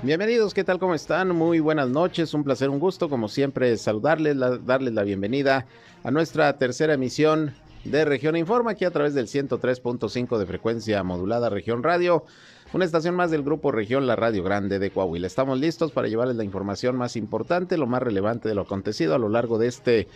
Bienvenidos, ¿qué tal? ¿Cómo están? Muy buenas noches, un placer, un gusto, como siempre, saludarles, darles la bienvenida a nuestra tercera emisión de Región Informa, aquí a través del 103.5 de frecuencia modulada Región Radio, una estación más del grupo Región La Radio Grande de Coahuila. Estamos listos para llevarles la información más importante, lo más relevante de lo acontecido a lo largo de este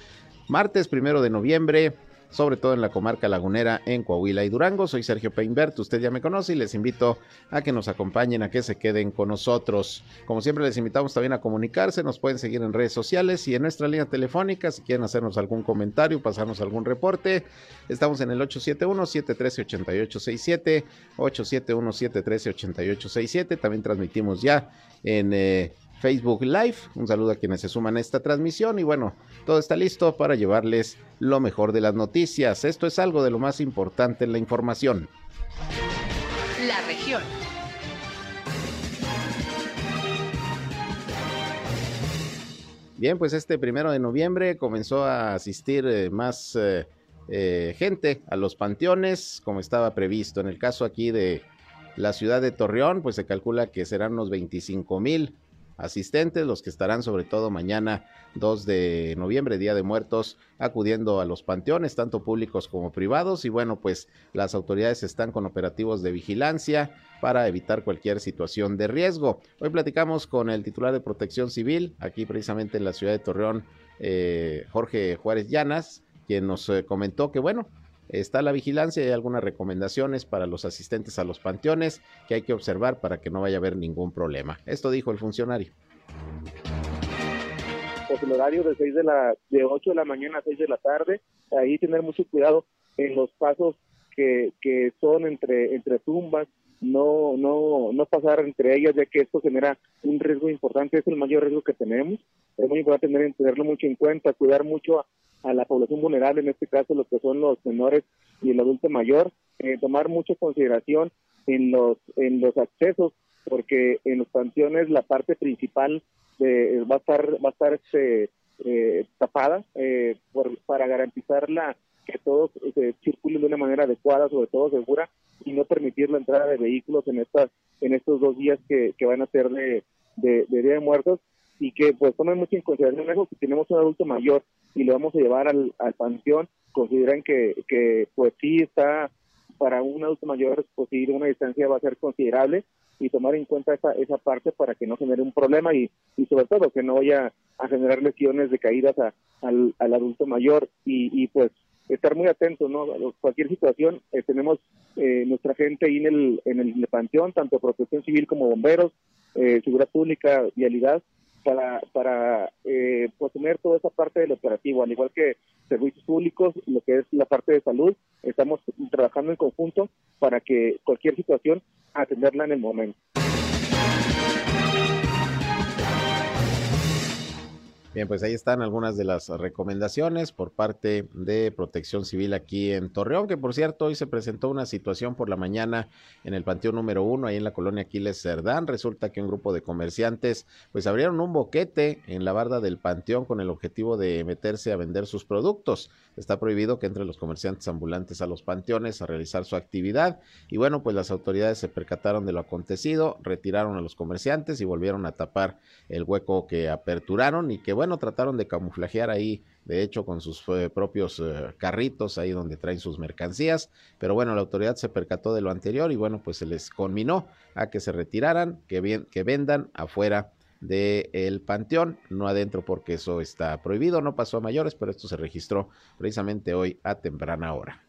martes primero de noviembre sobre todo en la comarca lagunera en Coahuila y Durango. Soy Sergio Peinbert, usted ya me conoce y les invito a que nos acompañen, a que se queden con nosotros. Como siempre les invitamos también a comunicarse, nos pueden seguir en redes sociales y en nuestra línea telefónica si quieren hacernos algún comentario, pasarnos algún reporte. Estamos en el 871-713-8867, 871-713-8867. También transmitimos ya en... Eh, Facebook Live. Un saludo a quienes se suman a esta transmisión y bueno, todo está listo para llevarles lo mejor de las noticias. Esto es algo de lo más importante en la información. La región. Bien, pues este primero de noviembre comenzó a asistir eh, más eh, eh, gente a los panteones, como estaba previsto. En el caso aquí de la ciudad de Torreón, pues se calcula que serán unos 25 mil asistentes, los que estarán sobre todo mañana 2 de noviembre, Día de Muertos, acudiendo a los panteones, tanto públicos como privados. Y bueno, pues las autoridades están con operativos de vigilancia para evitar cualquier situación de riesgo. Hoy platicamos con el titular de Protección Civil, aquí precisamente en la ciudad de Torreón, eh, Jorge Juárez Llanas, quien nos eh, comentó que bueno, está la vigilancia y algunas recomendaciones para los asistentes a los panteones que hay que observar para que no vaya a haber ningún problema. Esto dijo el funcionario. Pues el horario de 6 de la de 8 de la mañana a 6 de la tarde, ahí tener mucho cuidado en los pasos que, que son entre entre tumbas, no no no pasar entre ellas ya que esto genera un riesgo importante, es el mayor riesgo que tenemos. Es muy importante tener, tenerlo mucho en cuenta, cuidar mucho la población vulnerable, en este caso los que son los menores y el adulto mayor, eh, tomar mucha consideración en los en los accesos, porque en los panteones la parte principal de, va a estar va a estar este, eh, tapada eh, para garantizar la que todos circulen de una manera adecuada, sobre todo segura, y no permitir la entrada de vehículos en estas en estos dos días que, que van a ser de, de Día de Muertos y que pues tomen mucho en consideración eso, que tenemos un adulto mayor y lo vamos a llevar al, al panteón, consideran que, que pues sí está para un adulto mayor pues ir una distancia va a ser considerable y tomar en cuenta esa, esa parte para que no genere un problema y, y sobre todo que no vaya a generar lesiones de caídas a, al, al, adulto mayor y, y pues estar muy atentos, ¿no? Cualquier situación, eh, tenemos eh, nuestra gente ahí en el, en el, panteón, tanto protección civil como bomberos, eh, seguridad pública, vialidad, para, para eh, pues, tener toda esa parte del operativo, al igual que servicios públicos, lo que es la parte de salud, estamos trabajando en conjunto para que cualquier situación atenderla en el momento. Bien, pues ahí están algunas de las recomendaciones por parte de Protección Civil aquí en Torreón, que por cierto hoy se presentó una situación por la mañana en el Panteón número uno, ahí en la colonia Aquiles Cerdán. Resulta que un grupo de comerciantes pues abrieron un boquete en la barda del Panteón con el objetivo de meterse a vender sus productos. Está prohibido que entre los comerciantes ambulantes a los panteones a realizar su actividad. Y bueno, pues las autoridades se percataron de lo acontecido, retiraron a los comerciantes y volvieron a tapar el hueco que aperturaron y que trataron de camuflajear ahí, de hecho, con sus eh, propios eh, carritos, ahí donde traen sus mercancías, pero bueno, la autoridad se percató de lo anterior y bueno, pues se les conminó a que se retiraran, que vendan afuera del panteón, no adentro porque eso está prohibido, no pasó a mayores, pero esto se registró precisamente hoy a temprana hora.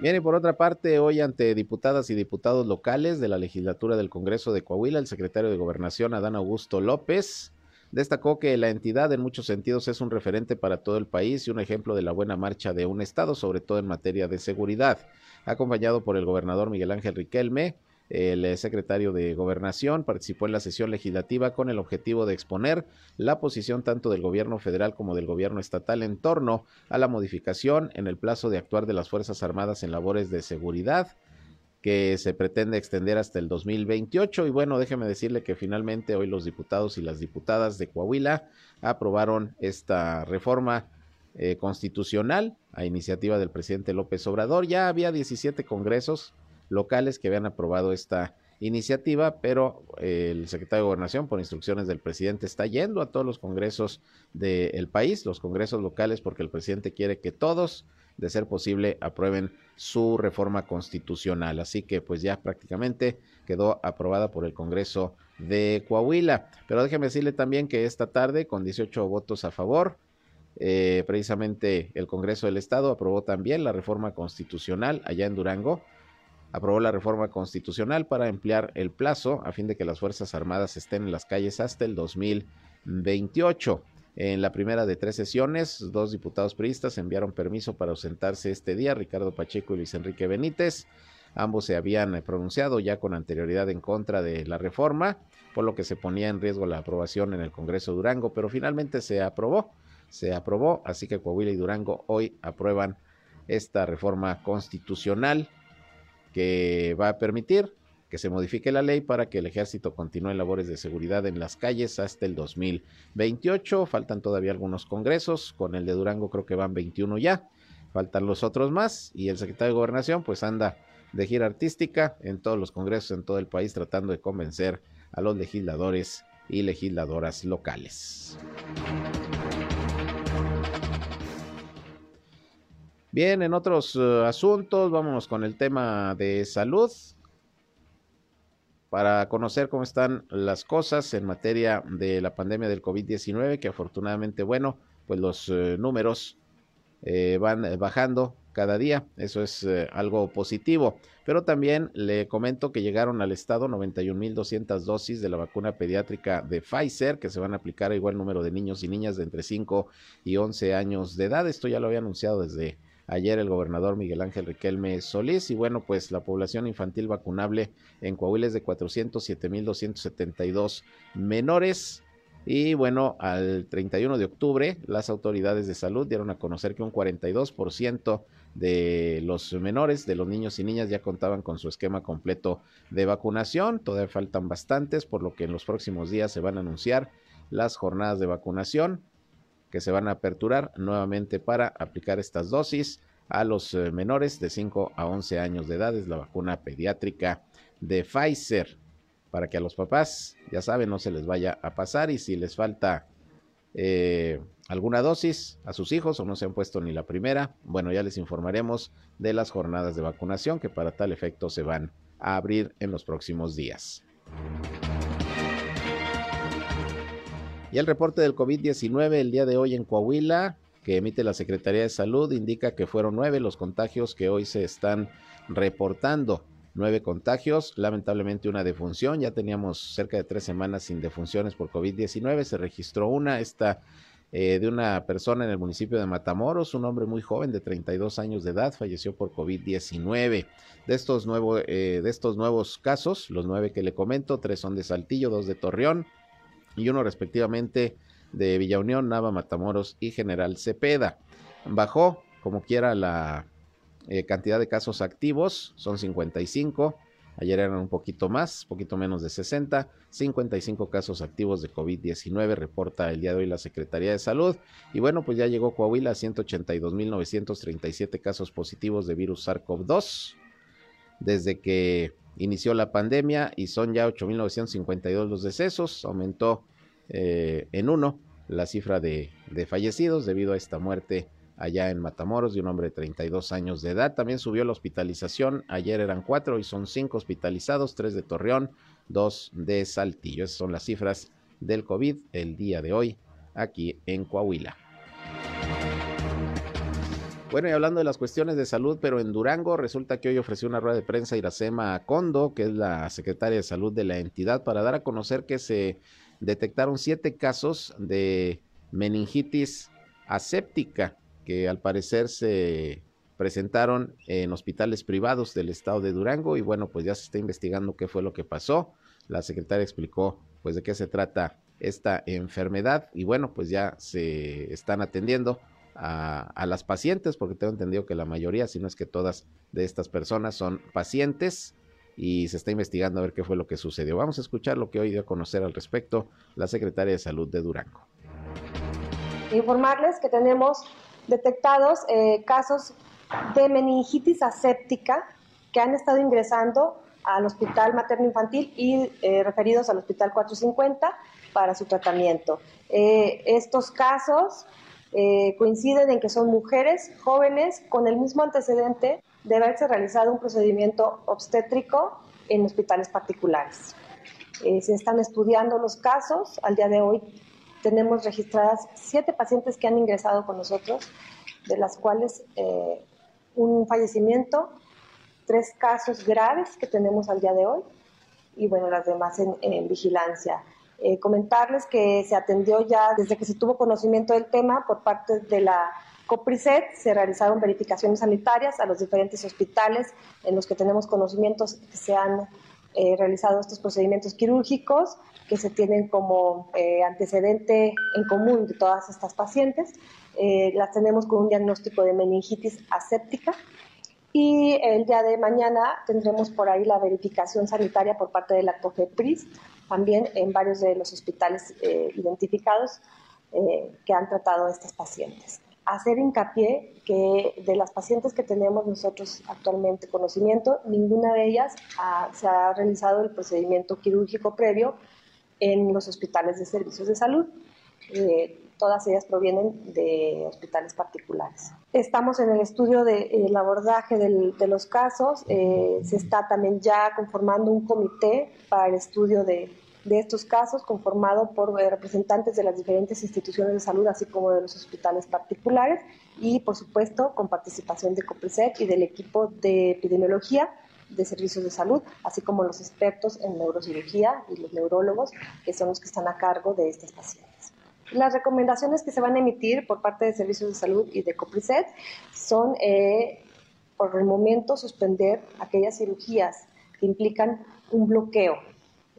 Bien, y por otra parte, hoy ante diputadas y diputados locales de la legislatura del Congreso de Coahuila, el secretario de Gobernación, Adán Augusto López, destacó que la entidad en muchos sentidos es un referente para todo el país y un ejemplo de la buena marcha de un Estado, sobre todo en materia de seguridad. Acompañado por el gobernador Miguel Ángel Riquelme, el eh, secretario de Gobernación participó en la sesión legislativa con el objetivo de exponer la posición tanto del gobierno federal como del gobierno estatal en torno a la modificación en el plazo de actuar de las Fuerzas Armadas en labores de seguridad que se pretende extender hasta el 2028. Y bueno, déjeme decirle que finalmente hoy los diputados y las diputadas de Coahuila aprobaron esta reforma eh, constitucional a iniciativa del presidente López Obrador. Ya había 17 congresos locales que habían aprobado esta iniciativa, pero el secretario de Gobernación, por instrucciones del presidente, está yendo a todos los congresos del país, los congresos locales, porque el presidente quiere que todos, de ser posible, aprueben su reforma constitucional. Así que pues ya prácticamente quedó aprobada por el Congreso de Coahuila. Pero déjeme decirle también que esta tarde, con 18 votos a favor, eh, precisamente el Congreso del Estado aprobó también la reforma constitucional allá en Durango aprobó la reforma constitucional para emplear el plazo a fin de que las Fuerzas Armadas estén en las calles hasta el 2028. En la primera de tres sesiones, dos diputados priistas enviaron permiso para ausentarse este día, Ricardo Pacheco y Luis Enrique Benítez. Ambos se habían pronunciado ya con anterioridad en contra de la reforma, por lo que se ponía en riesgo la aprobación en el Congreso de Durango, pero finalmente se aprobó. Se aprobó, así que Coahuila y Durango hoy aprueban esta reforma constitucional que va a permitir que se modifique la ley para que el ejército continúe labores de seguridad en las calles hasta el 2028. Faltan todavía algunos congresos, con el de Durango creo que van 21 ya, faltan los otros más y el secretario de Gobernación pues anda de gira artística en todos los congresos en todo el país tratando de convencer a los legisladores y legisladoras locales. Bien, en otros uh, asuntos, vámonos con el tema de salud. Para conocer cómo están las cosas en materia de la pandemia del COVID-19, que afortunadamente, bueno, pues los uh, números eh, van bajando cada día, eso es algo positivo, pero también le comento que llegaron al estado 91.200 dosis de la vacuna pediátrica de Pfizer, que se van a aplicar a igual número de niños y niñas de entre 5 y 11 años de edad, esto ya lo había anunciado desde ayer el gobernador Miguel Ángel Riquelme Solís y bueno, pues la población infantil vacunable en Coahuila es de 407.272 menores. Y bueno, al 31 de octubre, las autoridades de salud dieron a conocer que un 42% de los menores, de los niños y niñas, ya contaban con su esquema completo de vacunación. Todavía faltan bastantes, por lo que en los próximos días se van a anunciar las jornadas de vacunación que se van a aperturar nuevamente para aplicar estas dosis a los eh, menores de 5 a 11 años de edad. Es la vacuna pediátrica de Pfizer para que a los papás, ya saben, no se les vaya a pasar y si les falta eh, alguna dosis a sus hijos o no se han puesto ni la primera, bueno, ya les informaremos de las jornadas de vacunación que para tal efecto se van a abrir en los próximos días. Y el reporte del COVID-19 el día de hoy en Coahuila, que emite la Secretaría de Salud, indica que fueron nueve los contagios que hoy se están reportando. Nueve contagios, lamentablemente una defunción. Ya teníamos cerca de tres semanas sin defunciones por COVID-19. Se registró una, esta eh, de una persona en el municipio de Matamoros, un hombre muy joven de 32 años de edad, falleció por COVID-19. De estos, eh, de estos nuevos casos, los nueve que le comento, tres son de Saltillo, dos de Torreón, y uno respectivamente de Villa Unión, Nava, Matamoros y General Cepeda. Bajó como quiera la eh, cantidad de casos activos, son 55. Ayer eran un poquito más, poquito menos de 60. 55 casos activos de COVID-19, reporta el día de hoy la Secretaría de Salud. Y bueno, pues ya llegó Coahuila a 182.937 casos positivos de virus SARS-CoV-2. Desde que inició la pandemia y son ya 8.952 los decesos, aumentó eh, en uno la cifra de, de, fallecidos debido a esta muerte allá en Matamoros de un hombre de 32 años de edad. También subió la hospitalización, ayer eran cuatro y son cinco hospitalizados, tres de Torreón, dos de Saltillo. Esas son las cifras del COVID el día de hoy aquí en Coahuila. Bueno, y hablando de las cuestiones de salud, pero en Durango resulta que hoy ofreció una rueda de prensa Iracema Condo, que es la secretaria de salud de la entidad, para dar a conocer que se detectaron siete casos de meningitis aséptica que al parecer se presentaron en hospitales privados del estado de Durango. Y bueno, pues ya se está investigando qué fue lo que pasó. La secretaria explicó pues de qué se trata esta enfermedad. Y bueno, pues ya se están atendiendo a, las pacientes, porque tengo entendido que la mayoría, si no es que todas de estas personas son pacientes y se está investigando a ver qué fue lo que sucedió. Vamos a escuchar lo que hoy dio a conocer al respecto la secretaria de Salud de Durango. Informarles que tenemos detectados eh, casos de meningitis aséptica que han estado ingresando al Hospital Materno Infantil y eh, referidos al Hospital 450 para su tratamiento. Eh, estos casos eh, coinciden en que son mujeres jóvenes con el mismo antecedente de haberse realizado un procedimiento obstétrico en hospitales particulares. se están estudiando los casos. Al día de hoy tenemos registradas siete pacientes que han ingresado con nosotros, de las cuales un fallecimiento tres casos graves que tenemos al día de hoy y bueno, las demás en, vigilancia. Eh, comentarles que se atendió ya desde que se tuvo conocimiento del tema por parte de la COPRISET, se realizaron verificaciones sanitarias a los diferentes hospitales en los que tenemos conocimientos que se han eh, realizado estos procedimientos quirúrgicos que se tienen como eh, antecedente en común de todas estas pacientes. las tenemos con un diagnóstico de meningitis aséptica y el día de mañana tendremos por ahí la verificación sanitaria por parte de la COFEPRIS, también en varios de los hospitales eh, identificados eh, que han tratado a estas pacientes. Hacer hincapié que de las pacientes que tenemos nosotros actualmente conocimiento, ninguna de ellas se ha realizado el procedimiento quirúrgico previo en los hospitales de servicios de salud. Eh, todas ellas provienen de hospitales particulares. Estamos en el estudio del abordaje de los casos, eh, se está también ya conformando un comité para el estudio de, estos casos, conformado por eh, representantes de las diferentes instituciones de salud, así como de los hospitales particulares, y por supuesto con participación de COPRISEC y del equipo de epidemiología de servicios de salud, así como los expertos en neurocirugía y los neurólogos, que son los que están a cargo de estas pacientes. Las recomendaciones que se van a emitir por parte de Servicios de Salud y de COPRISET son, eh, por el momento, suspender aquellas cirugías que implican un bloqueo,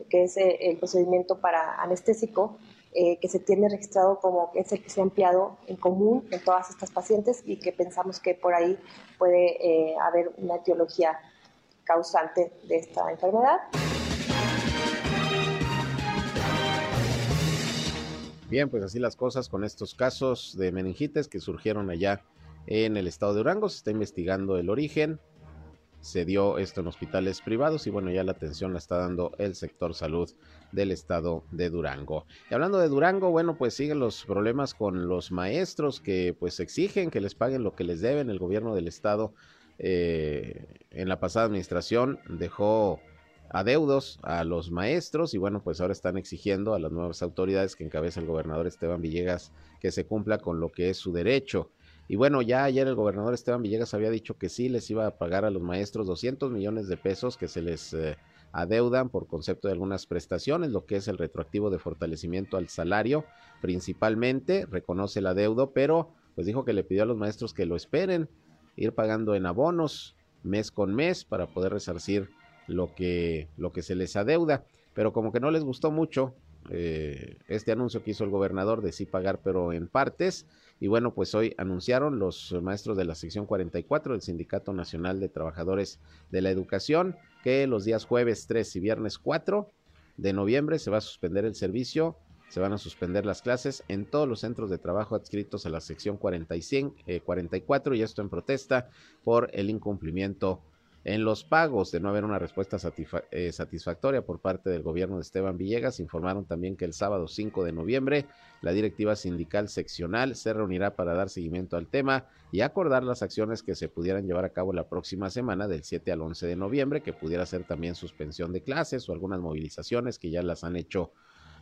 que es eh, el procedimiento para anestésico, eh, que se tiene registrado como es el que se ha empleado en común en todas estas pacientes y que pensamos que por ahí puede haber una etiología causante de esta enfermedad. Bien, pues así las cosas con estos casos de meningitis que surgieron allá en el estado de Durango. Se está investigando el origen. Se dio esto en hospitales privados y bueno, ya la atención la está dando el sector salud del estado de Durango. Y hablando de Durango, bueno, pues siguen los problemas con los maestros que pues exigen que les paguen lo que les deben. El gobierno del estado eh, en la pasada administración dejó adeudos a los maestros y bueno, pues ahora están exigiendo a las nuevas autoridades que encabeza el gobernador Esteban Villegas que se cumpla con lo que es su derecho. Y bueno, ya ayer el gobernador Esteban Villegas había dicho que sí les iba a pagar a los maestros 200 millones de pesos que se les eh, adeudan por concepto de algunas prestaciones, lo que es el retroactivo de fortalecimiento al salario, principalmente, reconoce el adeudo, pero pues dijo que le pidió a los maestros que lo esperen, ir pagando en abonos mes con mes para poder resarcir lo que, lo que se les adeuda. Pero como que no les gustó mucho eh, este anuncio que hizo el gobernador de sí pagar, pero en partes. Y bueno, pues hoy anunciaron los maestros de la sección 44 del Sindicato Nacional de Trabajadores de la Educación que los días jueves 3 y viernes 4 de noviembre se va a suspender el servicio, se van a suspender las clases en todos los centros de trabajo adscritos a la sección 45, 44 eh, y esto en protesta por el incumplimiento en los pagos, de no haber una respuesta eh, satisfactoria por parte del gobierno de Esteban Villegas, informaron también que el sábado 5 de noviembre la directiva sindical seccional se reunirá para dar seguimiento al tema y acordar las acciones que se pudieran llevar a cabo la próxima semana del 7 al 11 de noviembre, que pudiera ser también suspensión de clases o algunas movilizaciones que ya las han hecho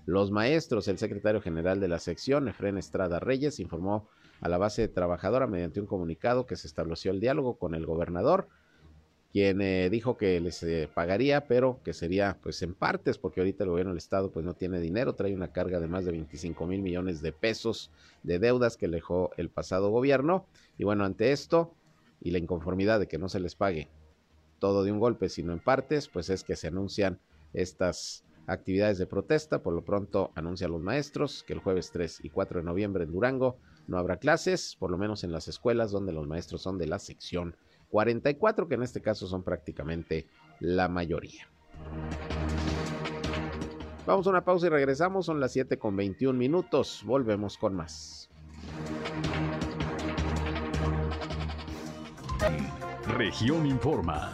los maestros. El secretario general de la sección, Efren Estrada Reyes, informó a la base trabajadora mediante un comunicado que se estableció el diálogo con el gobernador quien eh, dijo que les eh, pagaría, pero que sería pues en partes, porque ahorita el gobierno del estado pues no tiene dinero, trae una carga de más de 25 mil millones de pesos de deudas que dejó el pasado gobierno. Y bueno, ante esto y la inconformidad de que no se les pague todo de un golpe, sino en partes, pues es que se anuncian estas actividades de protesta. Por lo pronto anuncian los maestros que el jueves 3 y 4 de noviembre en Durango no habrá clases, por lo menos en las escuelas donde los maestros son de la sección 44, que en este caso son prácticamente la mayoría. Vamos a una pausa y regresamos, son las 7 con 21 minutos, volvemos con más. Región Informa.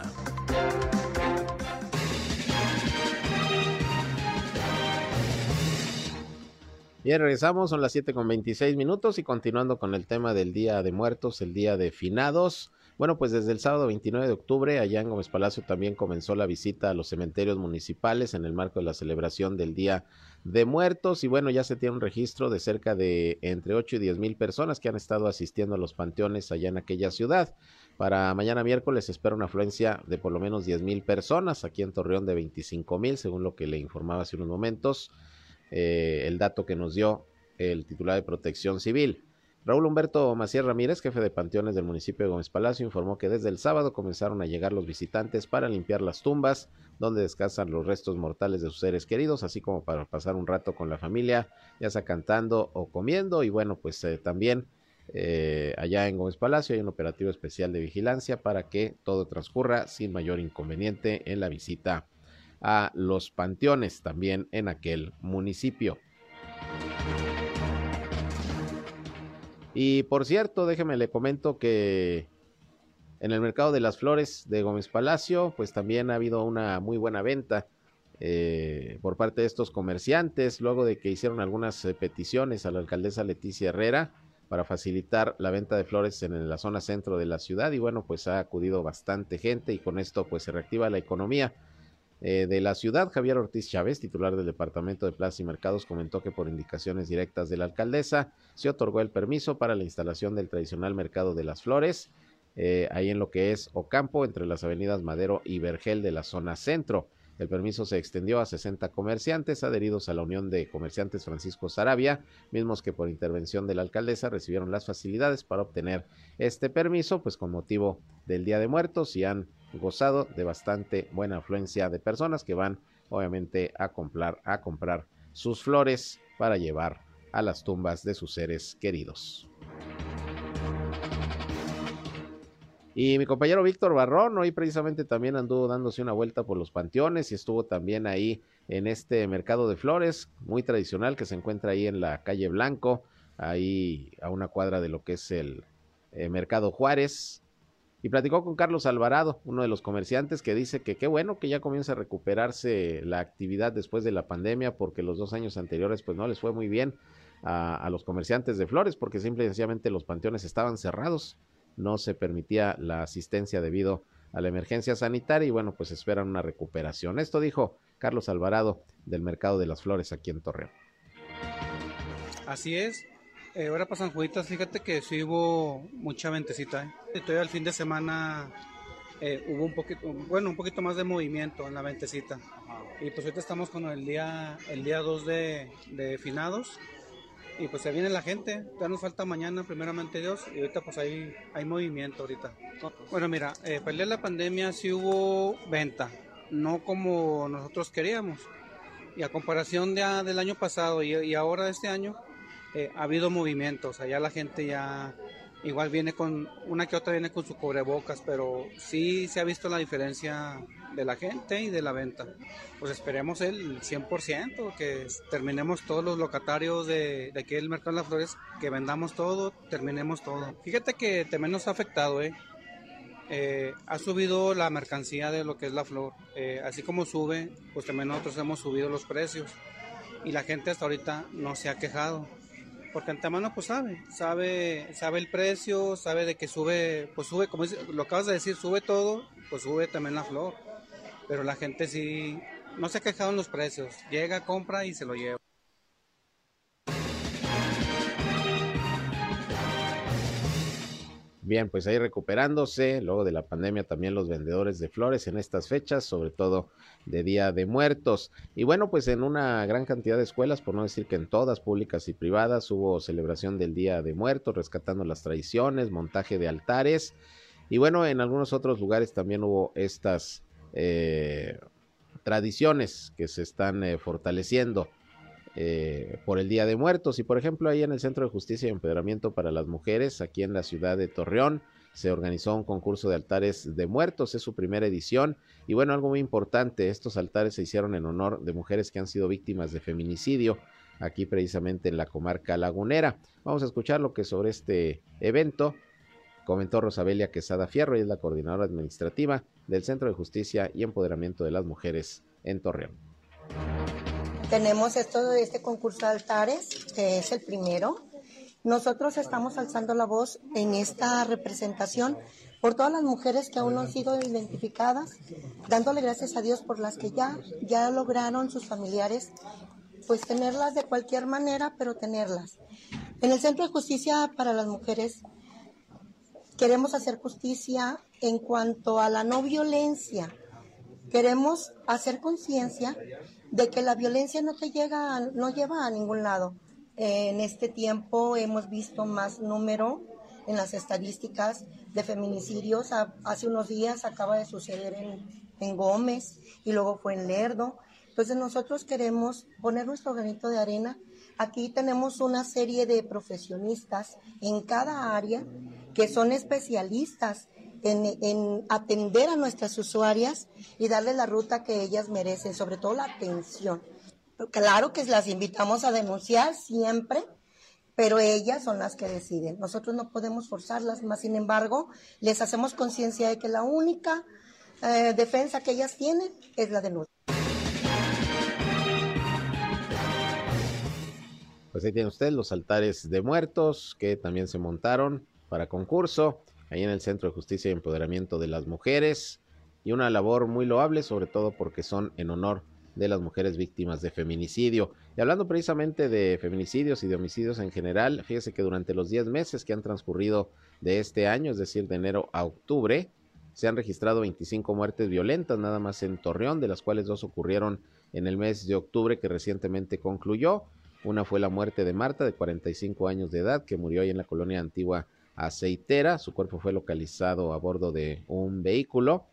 Bien, regresamos, son las 7 con 26 minutos y continuando con el tema del Día de Muertos, el Día de Finados. Bueno, pues desde el sábado 29 de octubre, allá en Gómez Palacio también comenzó la visita a los cementerios municipales en el marco de la celebración del Día de Muertos. Y bueno, ya se tiene un registro de cerca de entre 8 y 10 mil personas que han estado asistiendo a los panteones allá en aquella ciudad. Para mañana miércoles espera una afluencia de por lo menos 10 mil personas, aquí en Torreón de 25 mil, según lo que le informaba hace unos momentos. Eh, el dato que nos dio el titular de Protección Civil. Raúl Humberto Macías Ramírez, jefe de panteones del municipio de Gómez Palacio, informó que desde el sábado comenzaron a llegar los visitantes para limpiar las tumbas donde descansan los restos mortales de sus seres queridos, así como para pasar un rato con la familia, ya sea cantando o comiendo. Y bueno, pues eh, también eh, allá en Gómez Palacio hay un operativo especial de vigilancia para que todo transcurra sin mayor inconveniente en la visita a los panteones también en aquel municipio. Y por cierto, déjeme le comento que en el mercado de las flores de Gómez Palacio, pues también ha habido una muy buena venta eh, por parte de estos comerciantes, luego de que hicieron algunas eh, peticiones a la alcaldesa Leticia Herrera para facilitar la venta de flores en la zona centro de la ciudad y bueno, pues ha acudido bastante gente y con esto pues se reactiva la economía. Eh, de la ciudad, Javier Ortiz Chávez, titular del Departamento de Plazas y Mercados, comentó que por indicaciones directas de la alcaldesa se otorgó el permiso para la instalación del tradicional mercado de las flores, eh, ahí en lo que es Ocampo, entre las avenidas Madero y Vergel de la zona centro. El permiso se extendió a 60 comerciantes adheridos a la Unión de Comerciantes Francisco Sarabia, mismos que por intervención de la alcaldesa recibieron las facilidades para obtener este permiso, pues con motivo del Día de Muertos y han gozado de bastante buena afluencia de personas que van obviamente a comprar, a comprar sus flores para llevar a las tumbas de sus seres queridos. Y mi compañero Víctor Barrón hoy precisamente también anduvo dándose una vuelta por los panteones y estuvo también ahí en este mercado de flores muy tradicional que se encuentra ahí en la calle Blanco, ahí a una cuadra de lo que es el eh, Mercado Juárez y platicó con Carlos Alvarado, uno de los comerciantes, que dice que qué bueno que ya comienza a recuperarse la actividad después de la pandemia, porque los dos años anteriores pues no les fue muy bien a, los comerciantes de flores, porque simple y sencillamente los panteones estaban cerrados, no se permitía la asistencia debido a la emergencia sanitaria y bueno, pues esperan una recuperación. Esto dijo Carlos Alvarado del Mercado de las Flores aquí en Torreón. Así es, eh, ahora para San Juditas, fíjate que sí hubo mucha ventecita. ¿eh? Todavía el fin de semana eh, hubo un poquito, bueno, un poquito más de movimiento en la ventecita. Y pues ahorita estamos con el día, el día 2 de, de finados. Y pues se viene la gente, ya nos falta mañana, primeramente Dios, y ahorita pues hay, hay movimiento ahorita. Bueno, mira, eh, para el día de la pandemia sí hubo venta, no como nosotros queríamos. Y a comparación de, del año pasado y, y ahora de este año, eh, ha habido movimientos, allá la gente ya igual viene con, una que otra viene con su cubrebocas, pero sí se ha visto la diferencia de la gente y de la venta. Pues esperemos el 100%, que terminemos todos los locatarios de, aquí del Mercado de las Flores, que vendamos todo, terminemos todo. Fíjate que también nos ha afectado, ¿eh? Eh, ha subido la mercancía de lo que es la flor. así como sube, pues también nosotros hemos subido los precios. Y la gente hasta ahorita no se ha quejado porque antemano pues sabe, sabe, sabe el precio, sabe de que sube, pues sube, como lo acabas de decir, sube todo, pues sube también la flor. Pero la gente sí, no se ha quejado en los precios, llega, compra y se lo lleva. Bien, pues ahí recuperándose, luego de la pandemia también los vendedores de flores en estas fechas, sobre todo de Día de Muertos. Y bueno, pues en una gran cantidad de escuelas, por no decir que en todas, públicas y privadas, hubo celebración del Día de Muertos, rescatando las tradiciones, montaje de altares. Y bueno, en algunos otros lugares también hubo estas eh, tradiciones que se están eh, fortaleciendo. Eh, por el Día de Muertos. Y por ejemplo, ahí en el Centro de Justicia y Empoderamiento para las Mujeres, aquí en la ciudad de Torreón, se organizó un concurso de altares de muertos, es su primera edición. Y bueno, algo muy importante, estos altares se hicieron en honor de mujeres que han sido víctimas de feminicidio, aquí precisamente en la comarca lagunera. Vamos a escuchar lo que sobre este evento comentó Rosabelia Quesada Fierro, y es la coordinadora administrativa del Centro de Justicia y Empoderamiento de las Mujeres en Torreón. Tenemos esto este concurso de altares, que es el primero. Nosotros estamos alzando la voz en esta representación por todas las mujeres que aún no han sido identificadas, dándole gracias a Dios por las que ya, ya lograron sus familiares, pues tenerlas de cualquier manera, pero tenerlas. En el Centro de Justicia para las Mujeres queremos hacer justicia en cuanto a la no violencia. Queremos hacer conciencia de que la violencia no te llega, no lleva a ningún lado. En este tiempo hemos visto más número en las estadísticas de feminicidios. Hace unos días acaba de suceder en, en Gómez y luego fue en Lerdo. Entonces nosotros queremos poner nuestro granito de arena. Aquí tenemos una serie de profesionistas en cada área que son especialistas en, atender a nuestras usuarias y darle la ruta que ellas merecen, sobre todo la atención. Claro que las invitamos a denunciar siempre, pero ellas son las que deciden. Nosotros no podemos forzarlas, más sin embargo, les hacemos conciencia de que la única eh, defensa que ellas tienen es la denuncia. Pues ahí tiene usted los altares de muertos que también se montaron para concurso ahí en el Centro de Justicia y Empoderamiento de las Mujeres, y una labor muy loable, sobre todo porque son en honor de las mujeres víctimas de feminicidio. Y hablando precisamente de feminicidios y de homicidios en general, fíjese que durante los 10 meses que han transcurrido de este año, es decir, de enero a octubre, se han registrado 25 muertes violentas nada más en Torreón, de las cuales dos ocurrieron en el mes de octubre que recientemente concluyó. Una fue la muerte de Marta, de 45 años de edad, que murió ahí en la colonia antigua aceitera. Su cuerpo fue localizado a bordo de un vehículo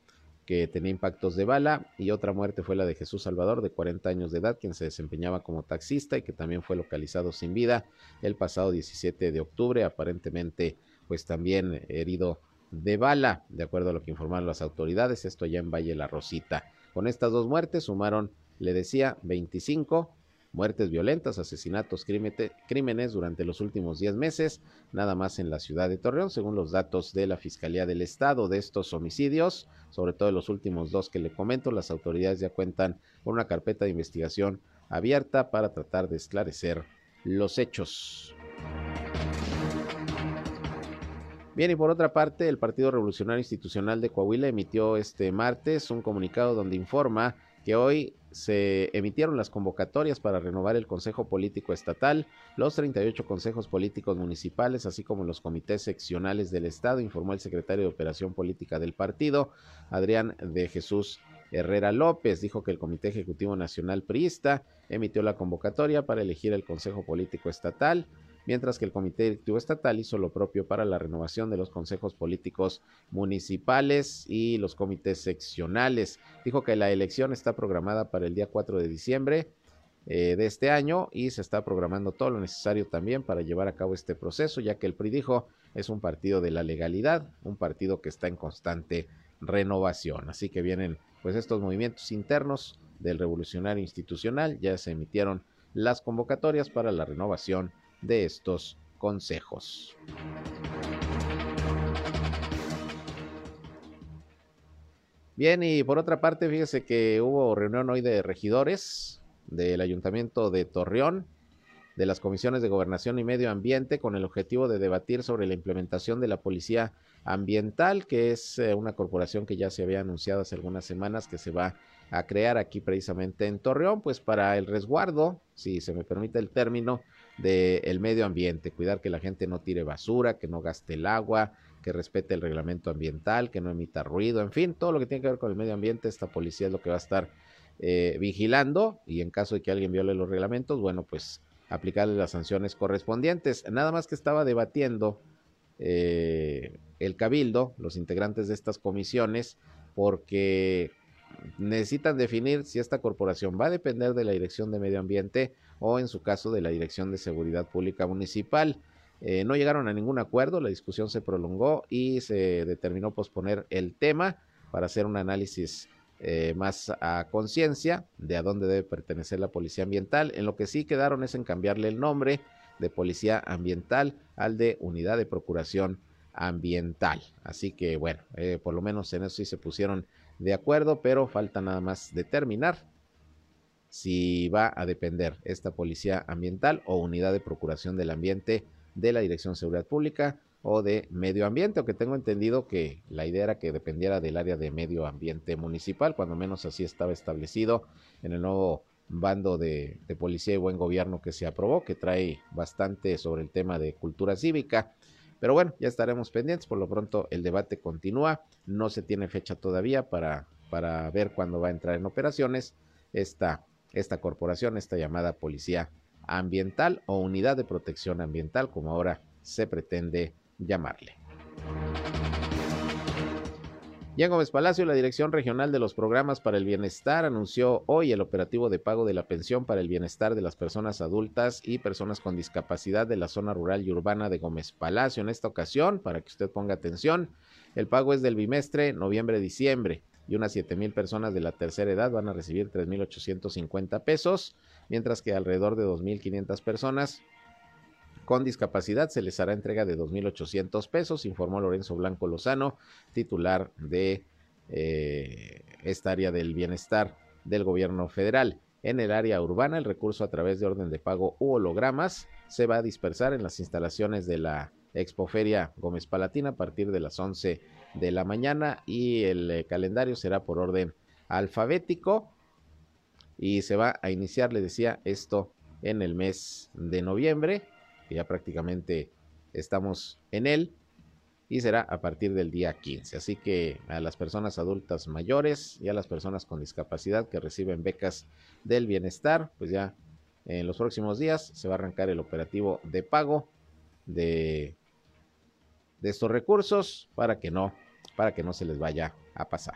que tenía impactos de bala y otra muerte fue la de Jesús Salvador de 40 años de edad quien se desempeñaba como taxista y que también fue localizado sin vida el pasado 17 de octubre aparentemente pues también herido de bala de acuerdo a lo que informaron las autoridades esto ya en Valle La Rosita con estas dos muertes sumaron le decía 25 muertes violentas, asesinatos, crímenes durante los últimos 10 meses, nada más en la ciudad de Torreón, según los datos de la Fiscalía del Estado de estos homicidios, sobre todo los últimos dos que le comento, las autoridades ya cuentan con una carpeta de investigación abierta para tratar de esclarecer los hechos. Bien, y por otra parte, el Partido Revolucionario Institucional de Coahuila emitió este martes un comunicado donde informa que hoy se emitieron las convocatorias para renovar el Consejo Político Estatal, los 38 consejos políticos municipales, así como los comités seccionales del Estado, informó el secretario de Operación Política del partido, Adrián de Jesús Herrera López. Dijo que el Comité Ejecutivo Nacional Priista emitió la convocatoria para elegir el Consejo Político Estatal mientras que el Comité Directivo Estatal hizo lo propio para la renovación de los consejos políticos municipales y los comités seccionales. Dijo que la elección está programada para el día 4 de diciembre eh, de este año y se está programando todo lo necesario también para llevar a cabo este proceso, ya que el PRI dijo es un partido de la legalidad, un partido que está en constante renovación. Así que vienen pues estos movimientos internos del revolucionario institucional, ya se emitieron las convocatorias para la renovación de estos consejos. Bien, y por otra parte, fíjese que hubo reunión hoy de regidores del Ayuntamiento de Torreón, de las comisiones de Gobernación y Medio Ambiente, con el objetivo de debatir sobre la implementación de la Policía Ambiental, que es eh, una corporación que ya se había anunciado hace algunas semanas que se va a crear aquí precisamente en Torreón, pues para el resguardo, si se me permite el término, del medio ambiente, cuidar que la gente no tire basura, que no gaste el agua, que respete el reglamento ambiental, que no emita ruido, en fin, todo lo que tiene que ver con el medio ambiente, esta policía es lo que va a estar eh, vigilando y en caso de que alguien viole los reglamentos, bueno, pues aplicarle las sanciones correspondientes. Nada más que estaba debatiendo eh, el cabildo, los integrantes de estas comisiones, porque necesitan definir si esta corporación va a depender de la Dirección de Medio Ambiente o en su caso de la Dirección de Seguridad Pública Municipal. Eh, no llegaron a ningún acuerdo, la discusión se prolongó y se determinó posponer el tema para hacer un análisis eh, más a conciencia de a dónde debe pertenecer la Policía Ambiental. En lo que sí quedaron es en cambiarle el nombre de Policía Ambiental al de Unidad de Procuración ambiental. Así que bueno, eh, por lo menos en eso sí se pusieron de acuerdo, pero falta nada más determinar si va a depender esta policía ambiental o unidad de procuración del ambiente de la Dirección de Seguridad Pública o de Medio Ambiente, aunque tengo entendido que la idea era que dependiera del área de Medio Ambiente Municipal, cuando menos así estaba establecido en el nuevo bando de, de, policía y buen gobierno que se aprobó, que trae bastante sobre el tema de cultura cívica. Pero bueno, ya estaremos pendientes. Por lo pronto el debate continúa. No se tiene fecha todavía para, para ver cuándo va a entrar en operaciones esta, esta corporación, esta llamada Policía Ambiental o Unidad de Protección Ambiental, como ahora se pretende llamarle. En Gómez Palacio, la Dirección Regional de los Programas para el Bienestar anunció hoy el operativo de pago de la pensión para el bienestar de las personas adultas y personas con discapacidad de la zona rural y urbana de Gómez Palacio. En esta ocasión, para que usted ponga atención, el pago es del bimestre noviembre-diciembre y unas 7 mil personas de la tercera edad van a recibir 3.850 pesos, mientras que alrededor de 2.500 personas con discapacidad se les hará entrega de 2.800 pesos, informó Lorenzo Blanco Lozano, titular de eh, esta área del bienestar del gobierno federal. En el área urbana, el recurso a través de orden de pago u hologramas se va a dispersar en las instalaciones de la Expoferia Gómez Palatina a partir de las 11 de la mañana y el eh, calendario será por orden alfabético y se va a iniciar, le decía, esto en el mes de noviembre ya prácticamente estamos en él y será a partir del día 15. Así que a las personas adultas mayores y a las personas con discapacidad que reciben becas del bienestar, pues ya en los próximos días se va a arrancar el operativo de pago de, de estos recursos para que no para que no se les vaya a pasar.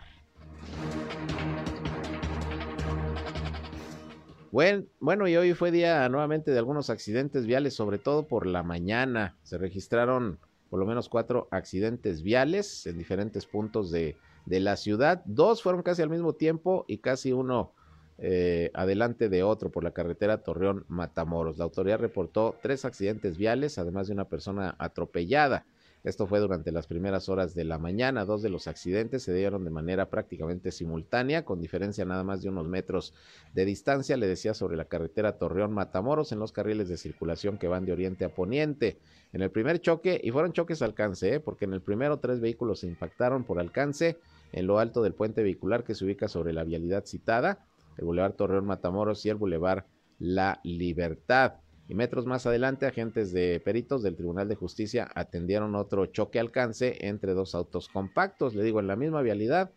Bueno, y hoy fue día nuevamente de algunos accidentes viales, sobre todo por la mañana. Se registraron por lo menos cuatro accidentes viales en diferentes puntos de, la ciudad. Dos fueron casi al mismo tiempo y casi uno eh, adelante de otro por la carretera Torreón-Matamoros. La autoridad reportó tres accidentes viales, además de una persona atropellada. Esto fue durante las primeras horas de la mañana. Dos de los accidentes se dieron de manera prácticamente simultánea, con diferencia nada más de unos metros de distancia. Le decía sobre la carretera Torreón-Matamoros en los carriles de circulación que van de oriente a poniente. En el primer choque, y fueron choques alcance, ¿eh? porque en el primero tres vehículos se impactaron por alcance en lo alto del puente vehicular que se ubica sobre la vialidad citada, el Boulevard Torreón Matamoros y el Boulevard La Libertad. Y metros más adelante, agentes de peritos del Tribunal de Justicia atendieron otro choque alcance entre dos autos compactos, le digo, en la misma vialidad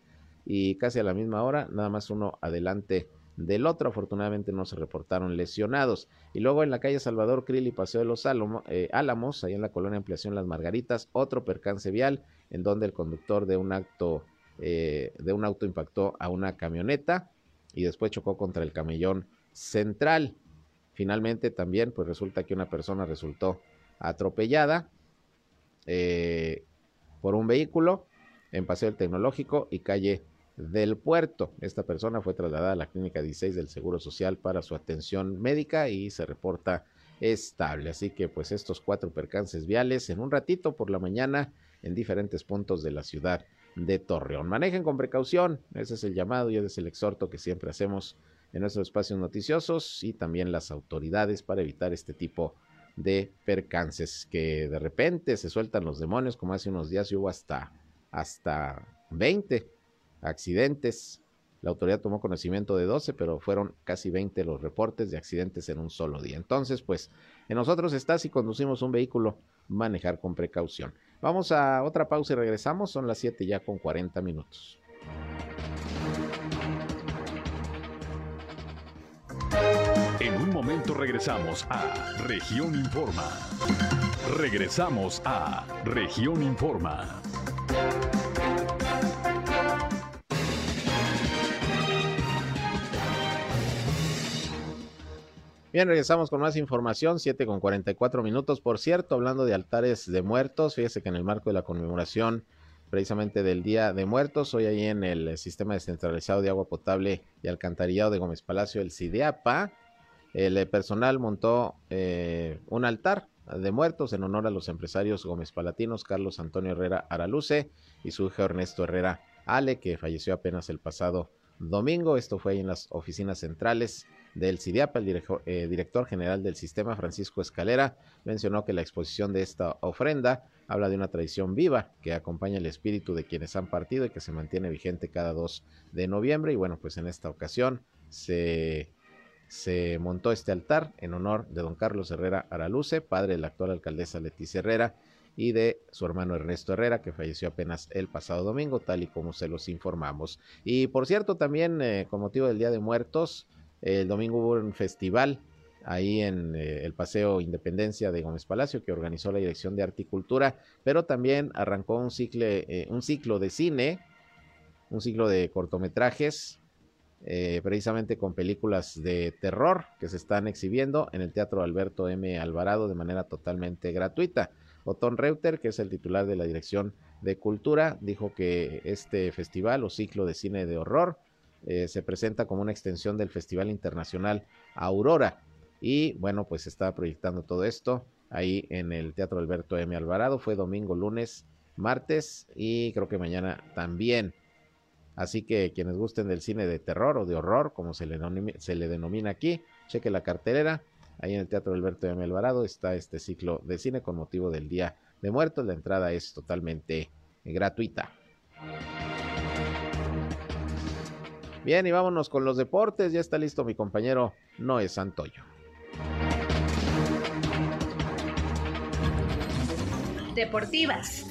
y casi a la misma hora, nada más uno adelante del otro. Afortunadamente no se reportaron lesionados. Y luego en la calle Salvador Krill y Paseo de los eh, Álamos, ahí en la colonia Ampliación Las Margaritas, otro percance vial en donde el conductor de un acto eh, de un auto impactó a una camioneta y después chocó contra el camellón central. Finalmente también pues resulta que una persona resultó atropellada eh, por un vehículo en Paseo del Tecnológico y calle del Puerto. Esta persona fue trasladada a la clínica 16 del Seguro Social para su atención médica y se reporta estable. Así que pues estos cuatro percances viales en un ratito por la mañana en diferentes puntos de la ciudad de Torreón. Manejen con precaución, ese es el llamado y ese es el exhorto que siempre hacemos en nuestros espacios noticiosos y también las autoridades para evitar este tipo de percances que de repente se sueltan los demonios, como hace unos días hubo hasta, hasta 20 accidentes. La autoridad tomó conocimiento de 12, pero fueron casi 20 los reportes de accidentes en un solo día. Entonces, pues, en nosotros está si conducimos un vehículo, manejar con precaución. Vamos a otra pausa y regresamos. Son las 7 ya con 40 minutos. En un momento regresamos a Región Informa. Regresamos a Región Informa. Bien, regresamos con más información, 7 con 44 minutos. Por cierto, hablando de altares de muertos, fíjese que en el marco de la conmemoración precisamente del Día de Muertos, hoy ahí en el Sistema Descentralizado de Agua Potable y Alcantarillado de Gómez Palacio, el CIDEAPA, el personal montó eh, un altar de Muertos en honor a los empresarios Gómez Palatinos, Carlos Antonio Herrera Araluce y su hijo Ernesto Herrera Ale, que falleció apenas el pasado domingo. Esto fue en las oficinas centrales del CIDIAP. El eh, director general del sistema, Francisco Escalera, mencionó que la exposición de esta ofrenda habla de una tradición viva que acompaña el espíritu de quienes han partido y que se mantiene vigente cada 2 de noviembre. Y bueno, pues en esta ocasión se se montó este altar en honor de don Carlos Herrera Araluce, padre de la actual alcaldesa Leticia Herrera y de su hermano Ernesto Herrera, que falleció apenas el pasado domingo, tal y como se los informamos. Y por cierto, también eh, con motivo del Día de Muertos, el domingo hubo un festival ahí en eh, el Paseo Independencia de Gómez Palacio que organizó la Dirección de Articultura, pero también arrancó un, eh, un ciclo de cine, un ciclo de cortometrajes eh, precisamente con películas de terror que se están exhibiendo en el Teatro Alberto M. Alvarado de manera totalmente gratuita. Otón Reuter, que es el titular de la Dirección de Cultura, dijo que este festival o ciclo de cine de horror eh, se presenta como una extensión del Festival Internacional Aurora. Y bueno, pues está proyectando todo esto ahí en el Teatro Alberto M. Alvarado. Fue domingo, lunes, martes y creo que mañana también. Así que quienes gusten del cine de terror o de horror, como se le, denomina, aquí, cheque la cartelera. Ahí en el Teatro Alberto de Alvarado está este ciclo de cine con motivo del Día de Muertos. La entrada es totalmente gratuita. Bien, y vámonos con los deportes. Ya está listo mi compañero Noé Santoyo. Deportivas.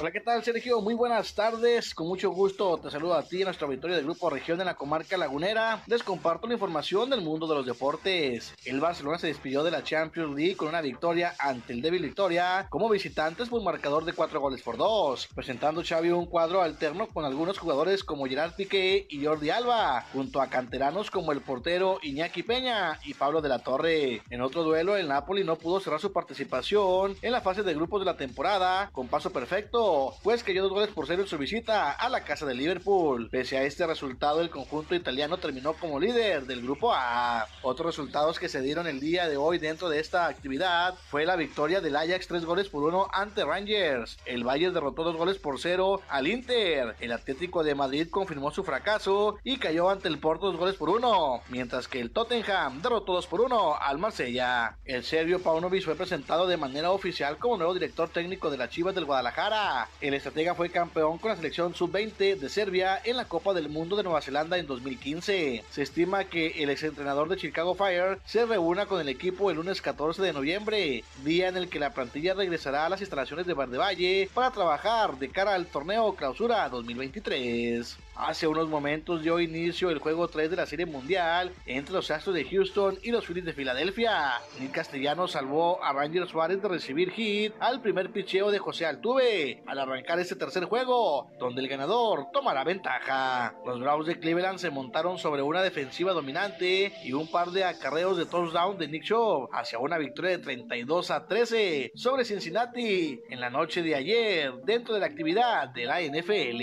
Hola, ¿qué tal, Sergio? Muy buenas tardes. Con mucho gusto te saludo a ti en nuestra victoria del Grupo Región en la comarca lagunera. Les comparto la información del mundo de los deportes. El Barcelona se despidió de la Champions League con una victoria ante el débil Victoria como visitantes por un marcador de 4 goles por 2, presentando Xavi un cuadro alterno con algunos jugadores como Gerard Piqué y Jordi Alba, junto a canteranos como el portero Iñaki Peña y Pablo de la Torre. En otro duelo, el Napoli no pudo cerrar su participación en la fase de grupos de la temporada con paso perfecto pues cayó dos goles por cero en su visita a la casa de Liverpool. Pese a este resultado, el conjunto italiano terminó como líder del grupo A. Otros resultados que se dieron el día de hoy dentro de esta actividad fue la victoria del Ajax tres goles por uno ante Rangers. El Bayern derrotó dos goles por cero al Inter. El Atlético de Madrid confirmó su fracaso y cayó ante el Porto dos goles por uno, mientras que el Tottenham derrotó dos por uno al Marsella. El serbio Paunovic fue presentado de manera oficial como nuevo director técnico de las Chivas del Guadalajara. El estratega fue campeón con la selección sub-20 de Serbia en la Copa del Mundo de Nueva Zelanda en 2015. Se estima que el exentrenador de Chicago Fire se reúna con el equipo el lunes 14 de noviembre, día en el que la plantilla regresará a las instalaciones de Verde Valle para trabajar de cara al torneo Clausura 2023. Hace unos momentos dio inicio el juego 3 de la Serie Mundial entre los Astros de Houston y los Phillies de Filadelfia. Nick Castellano salvó a Ranger Suárez de recibir hit al primer picheo de José Altuve al arrancar este tercer juego, donde el ganador tomará ventaja. Los Browns de Cleveland se montaron sobre una defensiva dominante y un par de acarreos de touchdown de Nick Shaw hacia una victoria de 32 a 13 sobre Cincinnati en la noche de ayer dentro de la actividad de la NFL.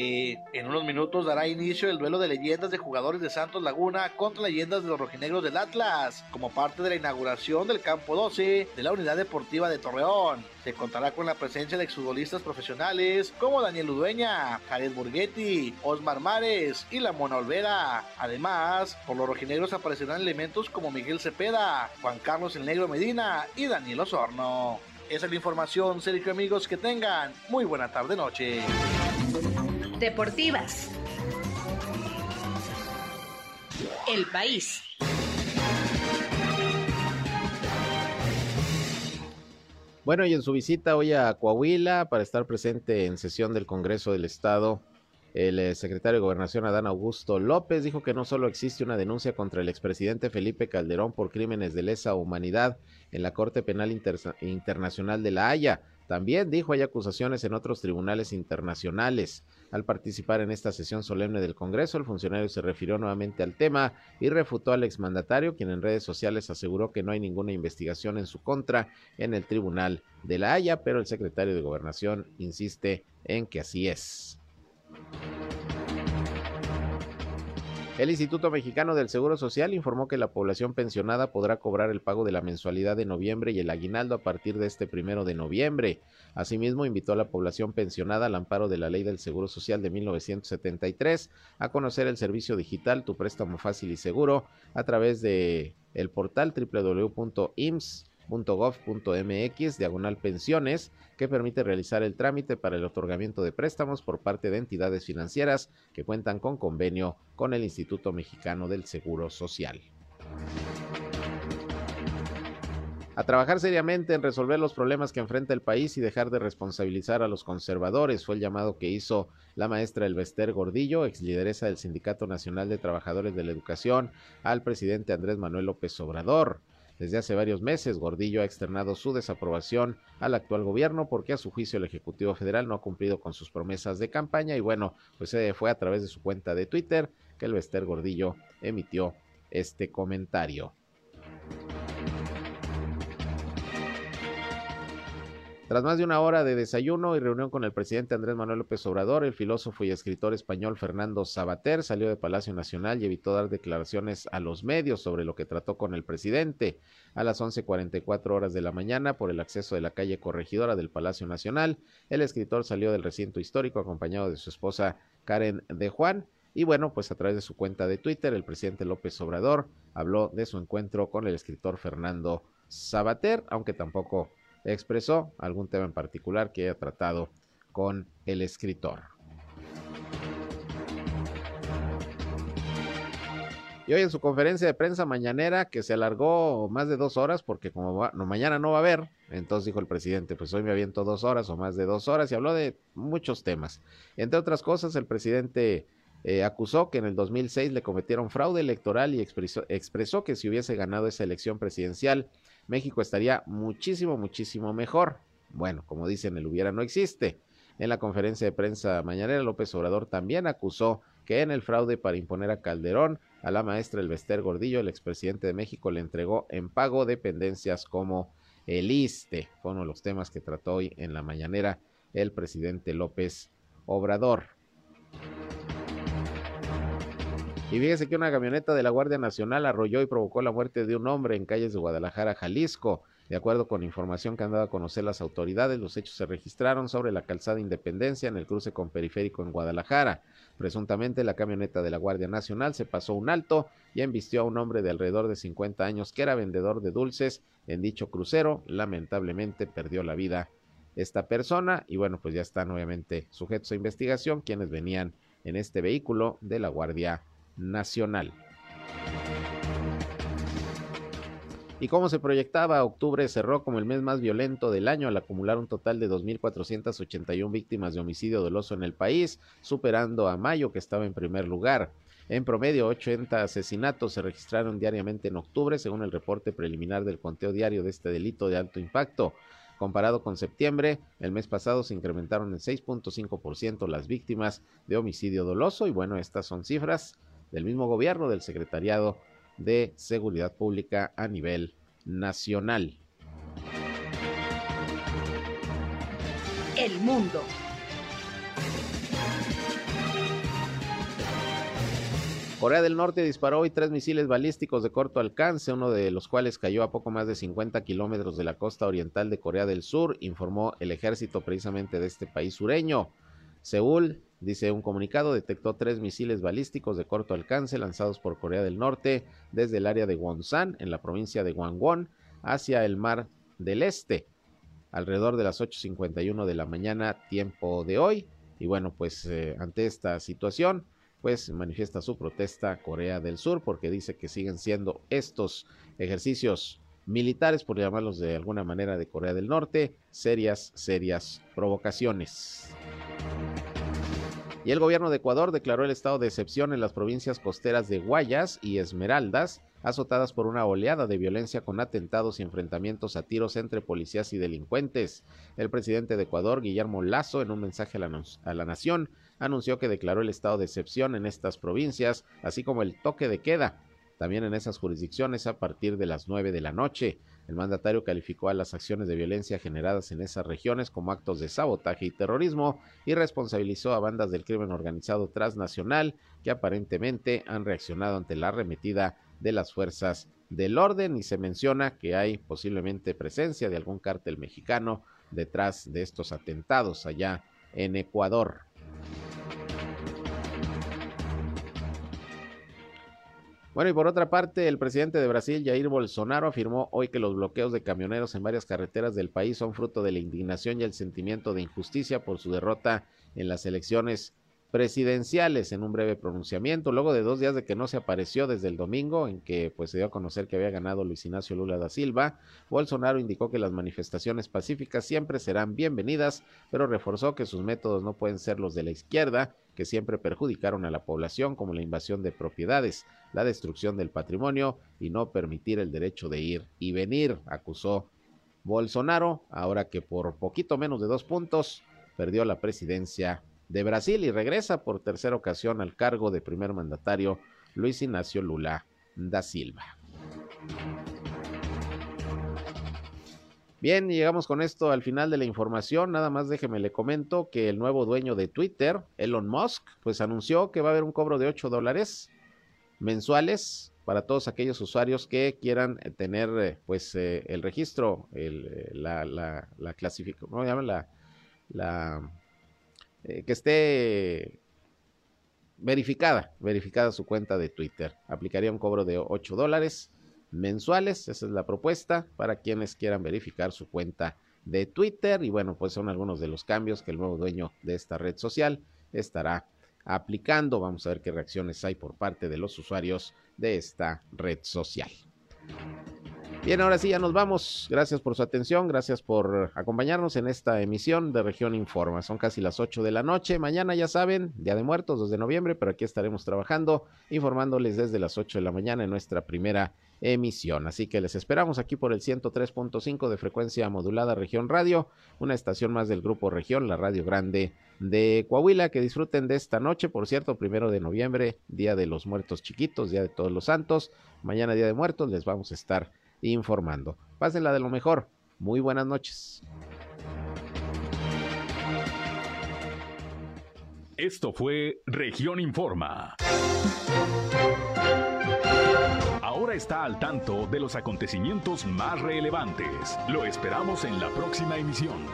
En unos minutos dará inicio el duelo de leyendas de jugadores de Santos Laguna contra leyendas de los rojinegros del Atlas, como parte de la inauguración del campo 12 de la Unidad Deportiva de Torreón. Se contará con la presencia de exfutbolistas profesionales como Daniel Udueña, Jared Burguetti, Osmar Mares y La Mona Olvera. Además, por los rojinegros aparecerán elementos como Miguel Cepeda, Juan Carlos el Negro Medina y Daniel Osorno. Esa es la información, Sergio amigos, que tengan muy buena tarde noche. Deportivas. El país. Bueno, y en su visita hoy a Coahuila para estar presente en sesión del Congreso del Estado, el eh, secretario de Gobernación Adán Augusto López dijo que no solo existe una denuncia contra el expresidente Felipe Calderón por crímenes de lesa humanidad en la Corte Penal Internacional de La Haya, también dijo hay acusaciones en otros tribunales internacionales. Al participar en esta sesión solemne del Congreso, el funcionario se refirió nuevamente al tema y refutó al exmandatario, quien en redes sociales aseguró que no hay ninguna investigación en su contra en el Tribunal de la Haya, pero el secretario de Gobernación insiste en que así es. El Instituto Mexicano del Seguro Social informó que la población pensionada podrá cobrar el pago de la mensualidad de noviembre y el aguinaldo a partir de este primero de noviembre. Asimismo, invitó a la población pensionada al amparo de la Ley del Seguro Social de 1973 a conocer el servicio digital Tu Préstamo Fácil y Seguro a través de el portal www.ims .gov.mx diagonal pensiones que permite realizar el trámite para el otorgamiento de préstamos por parte de entidades financieras que cuentan con convenio con el Instituto Mexicano del Seguro Social. A trabajar seriamente en resolver los problemas que enfrenta el país y dejar de responsabilizar a los conservadores fue el llamado que hizo la maestra Elvester Gordillo, ex lideresa del Sindicato Nacional de Trabajadores de la Educación, al presidente Andrés Manuel López Obrador. Desde hace varios meses, Gordillo ha externado su desaprobación al actual gobierno porque a su juicio el Ejecutivo Federal no ha cumplido con sus promesas de campaña y bueno, pues fue a través de su cuenta de Twitter que el Vester Gordillo emitió este comentario. Tras más de una hora de desayuno y reunión con el presidente Andrés Manuel López Obrador, el filósofo y escritor español Fernando Sabater salió de Palacio Nacional y evitó dar declaraciones a los medios sobre lo que trató con el presidente. A las 11:44 horas de la mañana, por el acceso de la calle Corregidora del Palacio Nacional, el escritor salió del recinto histórico acompañado de su esposa Karen de Juan. Y bueno, pues a través de su cuenta de Twitter, el presidente López Obrador habló de su encuentro con el escritor Fernando Sabater, aunque tampoco expresó algún tema en particular que haya tratado con el escritor. Y hoy en su conferencia de prensa mañanera, que se alargó más de dos horas, porque como no, mañana no va a haber, entonces dijo el presidente, pues hoy me aviento dos horas o más de dos horas, y habló de muchos temas. Entre otras cosas, el presidente eh, acusó que en el 2006 le cometieron fraude electoral y expresó que si hubiese ganado esa elección presidencial, México estaría muchísimo, muchísimo mejor. Bueno, como dicen, el hubiera no existe. En la conferencia de prensa mañanera, López Obrador también acusó que en el fraude para imponer a Calderón, a la maestra Elvester Gordillo, el expresidente de México, le entregó en pago dependencias como el ISTE. Fue uno de los temas que trató hoy en la mañanera el presidente López Obrador. Y fíjese que una camioneta de la Guardia Nacional arrolló y provocó la muerte de un hombre en calles de Guadalajara, Jalisco. De acuerdo con información que han dado a conocer las autoridades, los hechos se registraron sobre la calzada Independencia en el cruce con Periférico en Guadalajara. Presuntamente la camioneta de la Guardia Nacional se pasó un alto y embistió a un hombre de alrededor de 50 años que era vendedor de dulces en dicho crucero. Lamentablemente perdió la vida esta persona y bueno, pues ya están obviamente sujetos a investigación quienes venían en este vehículo de la Guardia nacional. Y como se proyectaba, octubre cerró como el mes más violento del año al acumular un total de 2.481 víctimas de homicidio doloso en el país, superando a mayo que estaba en primer lugar. En promedio, 80 asesinatos se registraron diariamente en octubre, según el reporte preliminar del conteo diario de este delito de alto impacto. Comparado con septiembre, el mes pasado se incrementaron en 6.5% las víctimas de homicidio doloso y bueno, estas son cifras del mismo gobierno, del Secretariado de Seguridad Pública a nivel nacional. El mundo. Corea del Norte disparó hoy tres misiles balísticos de corto alcance, uno de los cuales cayó a poco más de 50 kilómetros de la costa oriental de Corea del Sur, informó el ejército precisamente de este país sureño. Seúl Dice un comunicado, detectó tres misiles balísticos de corto alcance lanzados por Corea del Norte desde el área de Wonsan, en la provincia de Gangwon, hacia el mar del Este, alrededor de las 8.51 de la mañana, tiempo de hoy. Y bueno, pues eh, ante esta situación, pues manifiesta su protesta Corea del Sur porque dice que siguen siendo estos ejercicios militares, por llamarlos de alguna manera, de Corea del Norte, serias, serias provocaciones. Y el gobierno de Ecuador declaró el estado de excepción en las provincias costeras de Guayas y Esmeraldas, azotadas por una oleada de violencia con atentados y enfrentamientos a tiros entre policías y delincuentes. El presidente de Ecuador, Guillermo Lazo, en un mensaje a la, a la nación, anunció que declaró el estado de excepción en estas provincias, así como el toque de queda, también en esas jurisdicciones a partir de las nueve de la noche. El mandatario calificó a las acciones de violencia generadas en esas regiones como actos de sabotaje y terrorismo y responsabilizó a bandas del crimen organizado transnacional que aparentemente han reaccionado ante la arremetida de las fuerzas del orden y se menciona que hay posiblemente presencia de algún cártel mexicano detrás de estos atentados allá en Ecuador. Bueno, y por otra parte, el presidente de Brasil, Jair Bolsonaro, afirmó hoy que los bloqueos de camioneros en varias carreteras del país son fruto de la indignación y el sentimiento de injusticia por su derrota en las elecciones presidenciales en un breve pronunciamiento, luego de dos días de que no se apareció desde el domingo, en que pues se dio a conocer que había ganado Luis Ignacio Lula da Silva, Bolsonaro indicó que las manifestaciones pacíficas siempre serán bienvenidas, pero reforzó que sus métodos no pueden ser los de la izquierda, que siempre perjudicaron a la población, como la invasión de propiedades, la destrucción del patrimonio y no permitir el derecho de ir y venir, acusó Bolsonaro, ahora que por poquito menos de dos puntos perdió la presidencia de Brasil y regresa por tercera ocasión al cargo de primer mandatario Luis Ignacio Lula da Silva. Bien, llegamos con esto al final de la información. Nada más déjeme le comento que el nuevo dueño de Twitter, Elon Musk, pues anunció que va a haber un cobro de 8 dólares mensuales para todos aquellos usuarios que quieran eh, tener eh, pues eh, el registro, la, la, la clasificación, ¿cómo llaman? La, la eh, que esté verificada, verificada su cuenta de Twitter. Aplicaría un cobro de 8 dólares mensuales, esa es la propuesta para quienes quieran verificar su cuenta de Twitter y bueno, pues son algunos de los cambios que el nuevo dueño de esta red social estará aplicando. Vamos a ver qué reacciones hay por parte de los usuarios de esta red social. Bien, ahora sí, ya nos vamos. Gracias por su atención, gracias por acompañarnos en esta emisión de Región Informa. Son casi las 8 de la noche. Mañana, ya saben, Día de Muertos, 2 de noviembre, pero aquí estaremos trabajando, informándoles desde las 8 de la mañana en nuestra primera emisión. Así que les esperamos aquí por el 103.5 de frecuencia modulada Región Radio, una estación más del Grupo Región, la Radio Grande de Coahuila. Que disfruten de esta noche, por cierto, primero de noviembre, Día de los Muertos Chiquitos, Día de Todos los Santos. Mañana, Día de Muertos, les vamos a estar informando. Pásenla de lo mejor. Muy buenas noches. Esto fue Región Informa. Ahora está al tanto de los acontecimientos más relevantes. Lo esperamos en la próxima emisión.